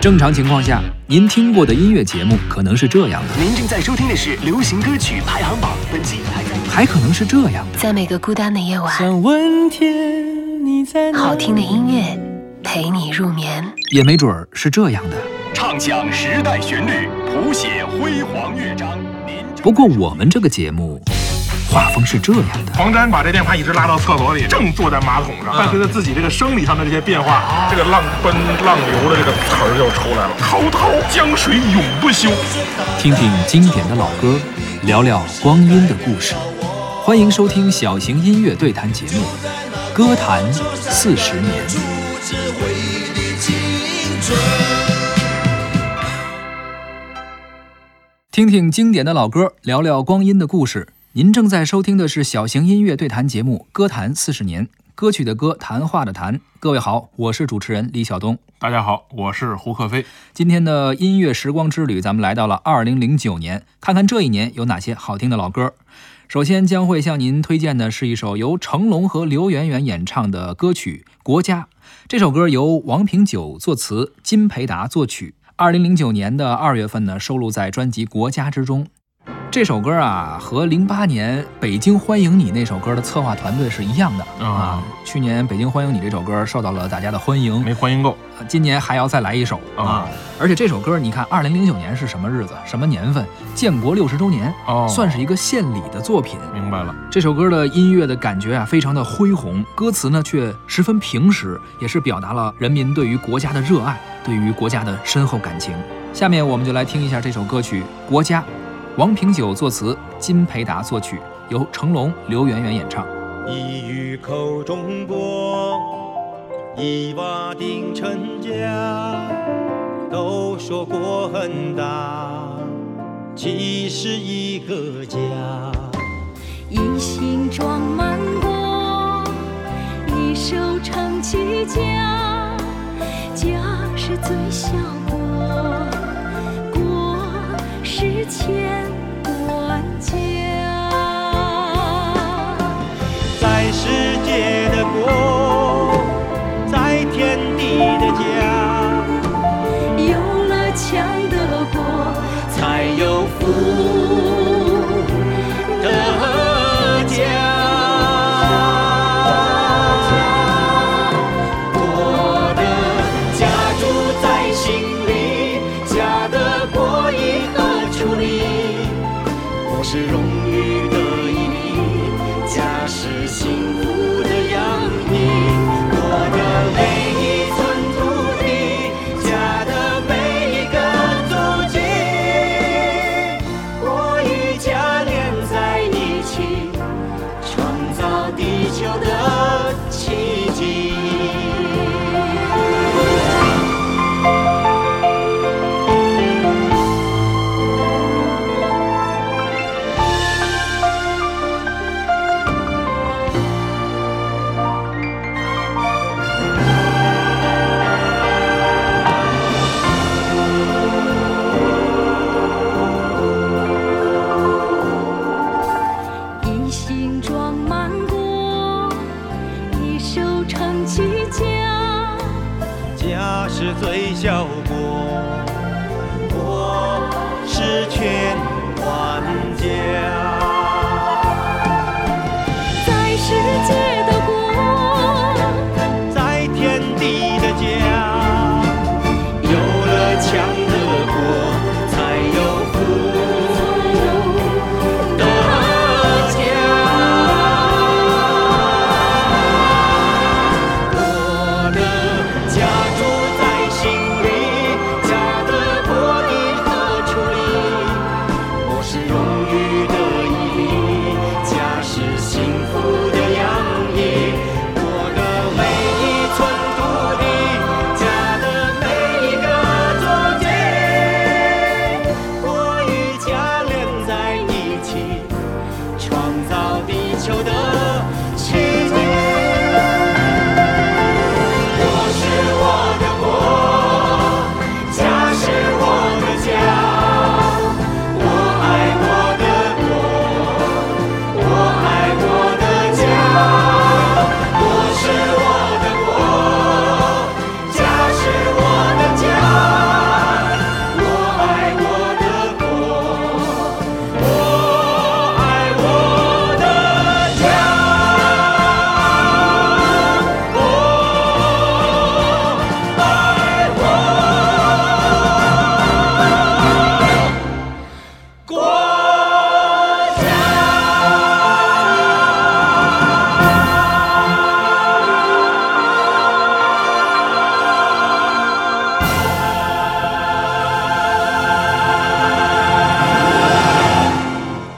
正常情况下，您听过的音乐节目可能是这样的，您正在收听的是流行歌曲排行榜，本期还在。还可能是这样的。在每个孤单的夜晚，想问天你在哪好听的音乐陪你入眠。也没准儿是这样的。唱响时代旋律，谱写辉煌乐章。您不过我们这个节目画风是这样的。黄沾把这电话一直拉到厕所里，正坐在马桶上，伴随着自己这个生理上的这些变化，这个浪奔浪流的这个词儿就出来了。滔滔江水永不休。听听经典的老歌，聊聊光阴的故事。欢迎收听小型音乐对谈节目《歌坛四十年》。听听经典的老歌，聊聊光阴的故事。您正在收听的是小型音乐对谈节目《歌坛四十年》，歌曲的歌，谈话的谈。各位好，我是主持人李晓东。大家好，我是胡克飞。今天的音乐时光之旅，咱们来到了二零零九年，看看这一年有哪些好听的老歌。首先将会向您推荐的是一首由成龙和刘媛媛演唱的歌曲《国家》。这首歌由王平久作词，金培达作曲。二零零九年的二月份呢，收录在专辑《国家》之中。这首歌啊，和零八年《北京欢迎你》那首歌的策划团队是一样的啊啊。去年《北京欢迎你》这首歌受到了大家的欢迎，没欢迎够，今年还要再来一首啊！而且这首歌，你看，二零零九年是什么日子、什么年份？建国六十周年，哦算是一个献礼的作品。明白了。这首歌的音乐的感觉啊，非常的恢宏，歌词呢却十分平实，也是表达了人民对于国家的热爱，对于国家的深厚感情。下面我们就来听一下这首歌曲《国家》，王平久作词，金培达作曲，由成龙、刘媛媛演唱。一语口中国，一瓦定成家。都说国很大，其实一个家。一心装满国，一手撑起家，家是最小是荣撑起家。家是最小国，国是全